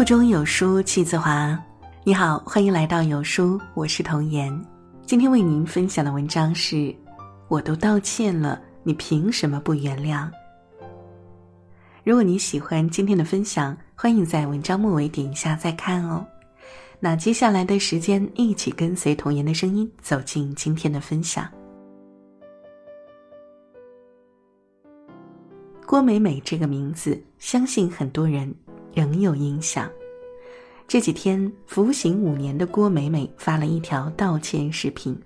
腹中有书气自华。你好，欢迎来到有书，我是童言。今天为您分享的文章是：我都道歉了，你凭什么不原谅？如果你喜欢今天的分享，欢迎在文章末尾点一下再看哦。那接下来的时间，一起跟随童言的声音，走进今天的分享。郭美美这个名字，相信很多人仍有影响。这几天服刑五年的郭美美发了一条道歉视频，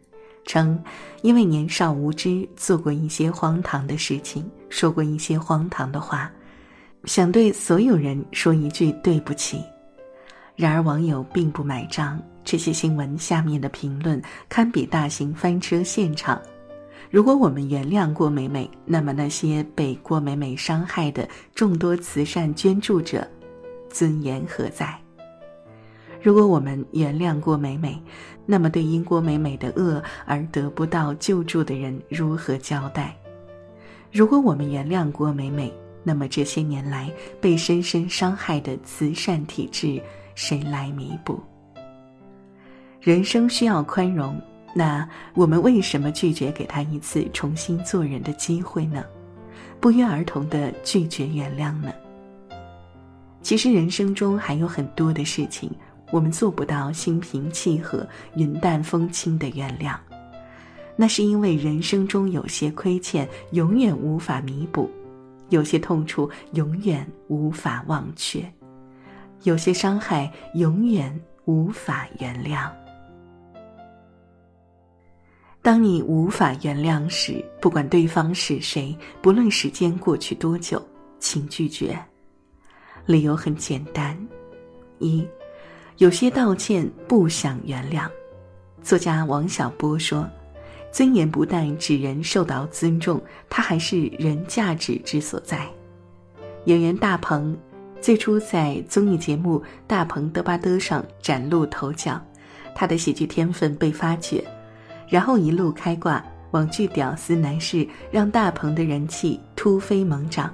称因为年少无知，做过一些荒唐的事情，说过一些荒唐的话，想对所有人说一句对不起。然而网友并不买账，这些新闻下面的评论堪比大型翻车现场。如果我们原谅郭美美，那么那些被郭美美伤害的众多慈善捐助者，尊严何在？如果我们原谅郭美美，那么对因郭美美的恶而得不到救助的人如何交代？如果我们原谅郭美美，那么这些年来被深深伤害的慈善体制，谁来弥补？人生需要宽容。那我们为什么拒绝给他一次重新做人的机会呢？不约而同的拒绝原谅呢？其实人生中还有很多的事情，我们做不到心平气和、云淡风轻的原谅。那是因为人生中有些亏欠永远无法弥补，有些痛楚永远无法忘却，有些伤害永远无法原谅。当你无法原谅时，不管对方是谁，不论时间过去多久，请拒绝。理由很简单：一，有些道歉不想原谅。作家王小波说：“尊严不但指人受到尊重，它还是人价值之所在。”演员大鹏最初在综艺节目《大鹏嘚吧嘚》上崭露头角，他的喜剧天分被发掘。然后一路开挂，网剧屌丝男士让大鹏的人气突飞猛涨。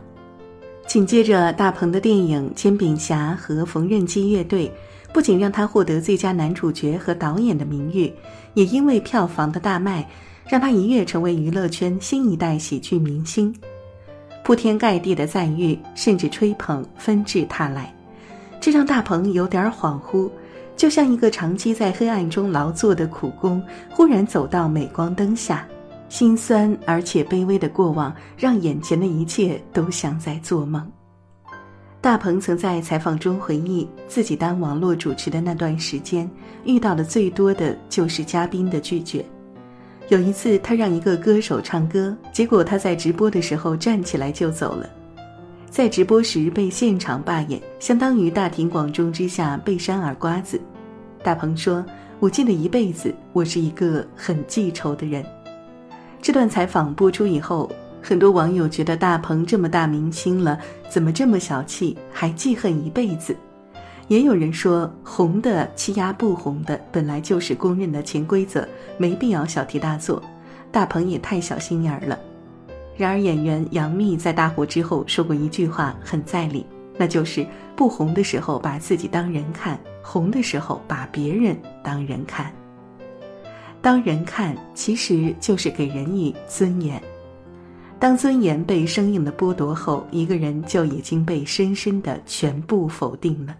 紧接着，大鹏的电影《煎饼侠》和缝纫机乐队不仅让他获得最佳男主角和导演的名誉，也因为票房的大卖，让他一跃成为娱乐圈新一代喜剧明星。铺天盖地的赞誉甚至吹捧纷至沓来，这让大鹏有点恍惚。就像一个长期在黑暗中劳作的苦工，忽然走到镁光灯下，心酸而且卑微的过往，让眼前的一切都像在做梦。大鹏曾在采访中回忆，自己当网络主持的那段时间，遇到的最多的就是嘉宾的拒绝。有一次，他让一个歌手唱歌，结果他在直播的时候站起来就走了。在直播时被现场罢演，相当于大庭广众之下被扇耳瓜子。大鹏说：“我记得一辈子，我是一个很记仇的人。”这段采访播出以后，很多网友觉得大鹏这么大明星了，怎么这么小气，还记恨一辈子？也有人说，红的欺压不红的，本来就是公认的潜规则，没必要小题大做。大鹏也太小心眼儿了。然而，演员杨幂在大火之后说过一句话很在理，那就是不红的时候把自己当人看，红的时候把别人当人看。当人看其实就是给人以尊严，当尊严被生硬的剥夺后，一个人就已经被深深的全部否定了。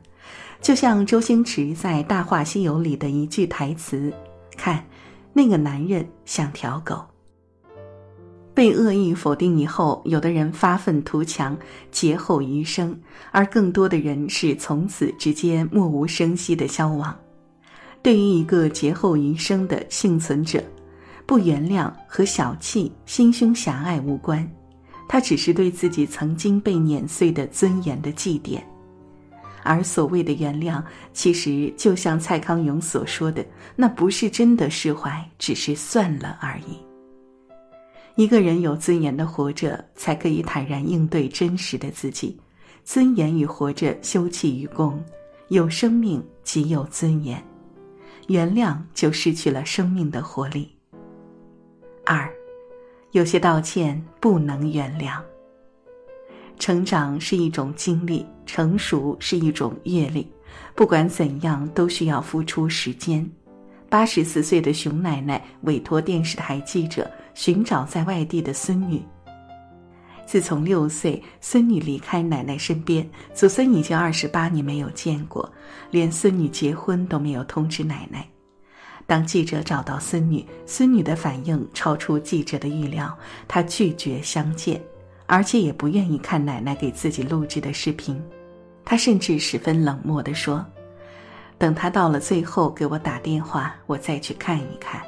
就像周星驰在《大话西游》里的一句台词：“看，那个男人像条狗。”被恶意否定以后，有的人发愤图强，劫后余生；而更多的人是从此直接默无声息的消亡。对于一个劫后余生的幸存者，不原谅和小气、心胸狭隘无关，他只是对自己曾经被碾碎的尊严的祭奠。而所谓的原谅，其实就像蔡康永所说的，那不是真的释怀，只是算了而已。一个人有尊严的活着，才可以坦然应对真实的自己。尊严与活着，休戚与共。有生命即有尊严，原谅就失去了生命的活力。二，有些道歉不能原谅。成长是一种经历，成熟是一种阅历，不管怎样，都需要付出时间。八十四岁的熊奶奶委托电视台记者寻找在外地的孙女。自从六岁，孙女离开奶奶身边，祖孙已经二十八年没有见过，连孙女结婚都没有通知奶奶。当记者找到孙女，孙女的反应超出记者的预料，她拒绝相见，而且也不愿意看奶奶给自己录制的视频。她甚至十分冷漠地说：“等她到了最后给我打电话，我再去看一看。”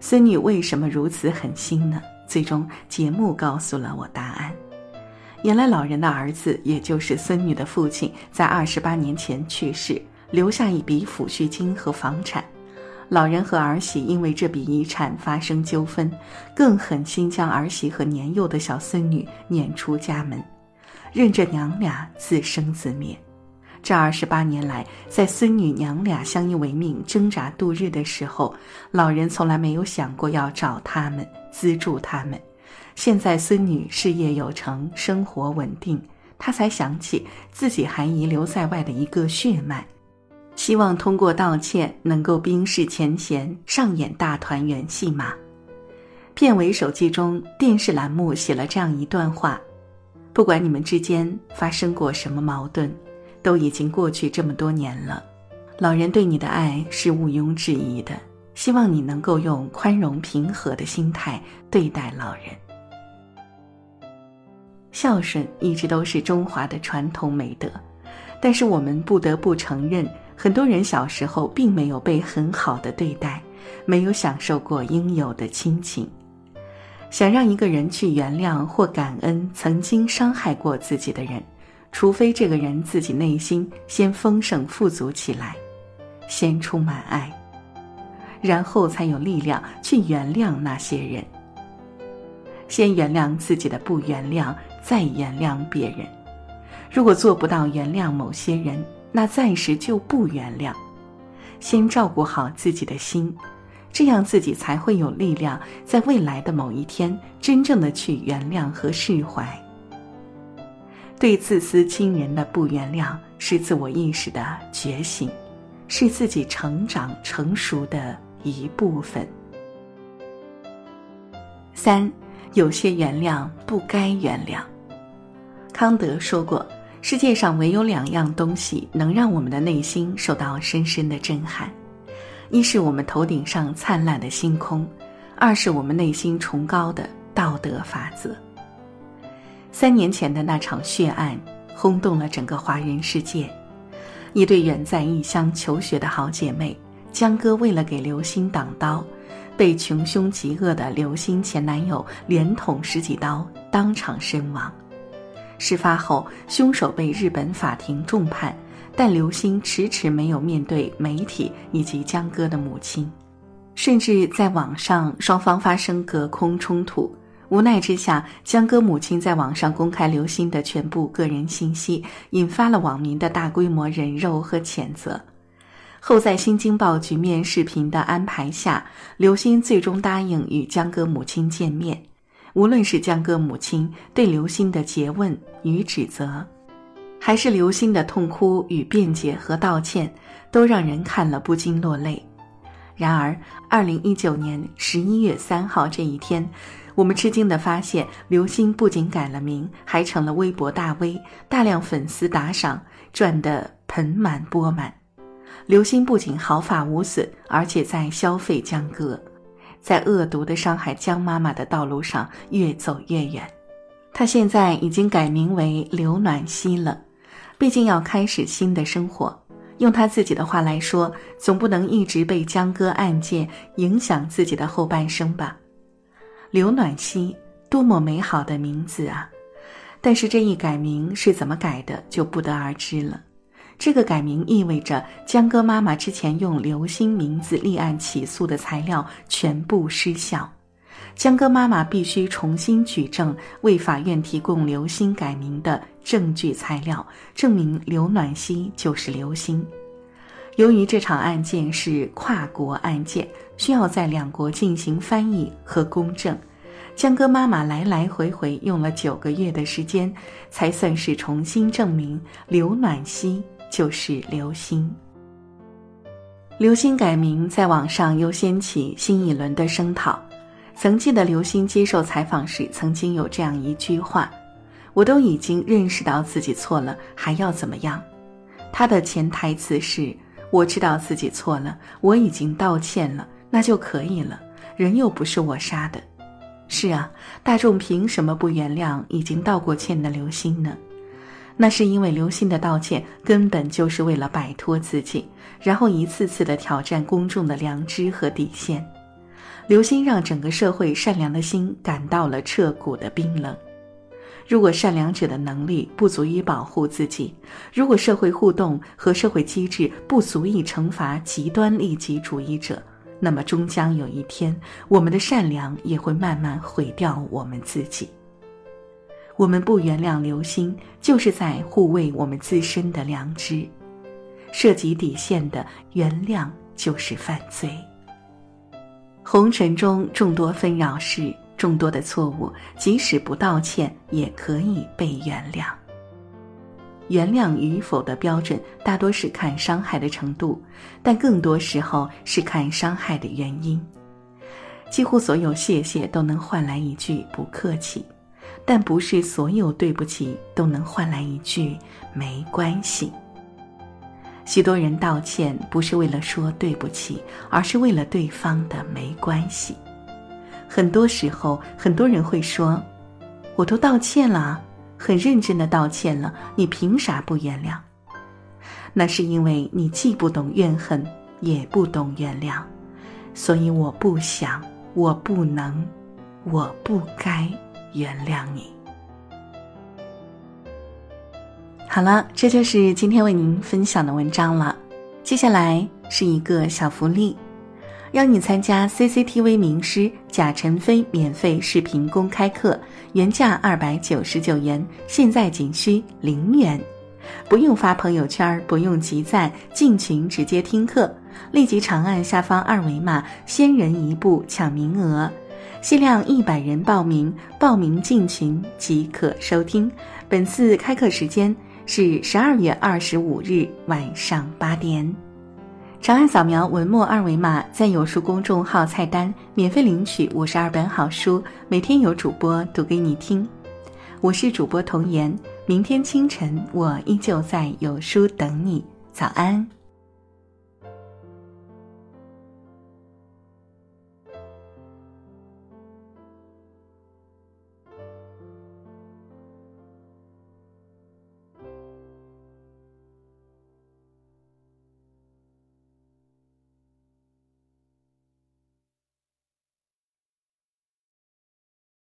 孙女为什么如此狠心呢？最终，节目告诉了我答案。原来，老人的儿子，也就是孙女的父亲，在二十八年前去世，留下一笔抚恤金和房产。老人和儿媳因为这笔遗产发生纠纷，更狠心将儿媳和年幼的小孙女撵出家门，任着娘俩自生自灭。这二十八年来，在孙女娘俩相依为命、挣扎度日的时候，老人从来没有想过要找他们资助他们。现在孙女事业有成、生活稳定，他才想起自己还遗留在外的一个血脉。希望通过道歉能够冰释前嫌，上演大团圆戏码。片尾手记中，电视栏目写了这样一段话：不管你们之间发生过什么矛盾，都已经过去这么多年了。老人对你的爱是毋庸置疑的，希望你能够用宽容平和的心态对待老人。孝顺一直都是中华的传统美德，但是我们不得不承认。很多人小时候并没有被很好的对待，没有享受过应有的亲情。想让一个人去原谅或感恩曾经伤害过自己的人，除非这个人自己内心先丰盛富足起来，先充满爱，然后才有力量去原谅那些人。先原谅自己的不原谅，再原谅别人。如果做不到原谅某些人，那暂时就不原谅，先照顾好自己的心，这样自己才会有力量，在未来的某一天真正的去原谅和释怀。对自私亲人的不原谅，是自我意识的觉醒，是自己成长成熟的一部分。三，有些原谅不该原谅。康德说过。世界上唯有两样东西能让我们的内心受到深深的震撼，一是我们头顶上灿烂的星空，二是我们内心崇高的道德法则。三年前的那场血案轰动了整个华人世界，一对远在异乡求学的好姐妹，江歌为了给刘星挡刀，被穷凶极恶的刘星前男友连捅十几刀，当场身亡。事发后，凶手被日本法庭重判，但刘星迟迟没有面对媒体以及江歌的母亲，甚至在网上双方发生隔空冲突。无奈之下，江歌母亲在网上公开刘星的全部个人信息，引发了网民的大规模人肉和谴责。后在《新京报》局面视频的安排下，刘星最终答应与江歌母亲见面。无论是江歌母亲对刘星的诘问与指责，还是刘星的痛哭与辩解和道歉，都让人看了不禁落泪。然而，二零一九年十一月三号这一天，我们吃惊地发现，刘星不仅改了名，还成了微博大 V，大量粉丝打赏，赚得盆满钵满。刘星不仅毫发无损，而且在消费江歌。在恶毒的伤害江妈妈的道路上越走越远，他现在已经改名为刘暖希了，毕竟要开始新的生活。用他自己的话来说，总不能一直被江歌案件影响自己的后半生吧。刘暖希，多么美好的名字啊！但是这一改名是怎么改的，就不得而知了。这个改名意味着江歌妈妈之前用刘星名字立案起诉的材料全部失效，江歌妈妈必须重新举证，为法院提供刘星改名的证据材料，证明刘暖希就是刘星。由于这场案件是跨国案件，需要在两国进行翻译和公证，江歌妈妈来来回回用了九个月的时间，才算是重新证明刘暖希。就是刘星。刘星改名在网上又掀起新一轮的声讨。曾记得刘星接受采访时，曾经有这样一句话：“我都已经认识到自己错了，还要怎么样？”他的潜台词是：“我知道自己错了，我已经道歉了，那就可以了。人又不是我杀的。”是啊，大众凭什么不原谅已经道过歉的刘星呢？那是因为刘星的道歉根本就是为了摆脱自己，然后一次次的挑战公众的良知和底线。刘星让整个社会善良的心感到了彻骨的冰冷。如果善良者的能力不足以保护自己，如果社会互动和社会机制不足以惩罚极端利己主义者，那么终将有一天，我们的善良也会慢慢毁掉我们自己。我们不原谅刘星，就是在护卫我们自身的良知。涉及底线的原谅就是犯罪。红尘中众多纷扰事，众多的错误，即使不道歉也可以被原谅。原谅与否的标准大多是看伤害的程度，但更多时候是看伤害的原因。几乎所有谢谢都能换来一句不客气，但不是所有对不起都能换来一句没关系。许多人道歉不是为了说对不起，而是为了对方的没关系。很多时候，很多人会说：“我都道歉了，很认真的道歉了，你凭啥不原谅？”那是因为你既不懂怨恨，也不懂原谅，所以我不想，我不能，我不该原谅你。好了，这就是今天为您分享的文章了。接下来是一个小福利，邀你参加 CCTV 名师贾晨飞免费视频公开课，原价二百九十九元，现在仅需零元，不用发朋友圈，不用集赞，进群直接听课，立即长按下方二维码，先人一步抢名额，限量一百人报名，报名进群即可收听。本次开课时间。是十二月二十五日晚上八点，长按扫描文末二维码，在有书公众号菜单免费领取五十二本好书，每天有主播读给你听。我是主播童颜，明天清晨我依旧在有书等你，早安。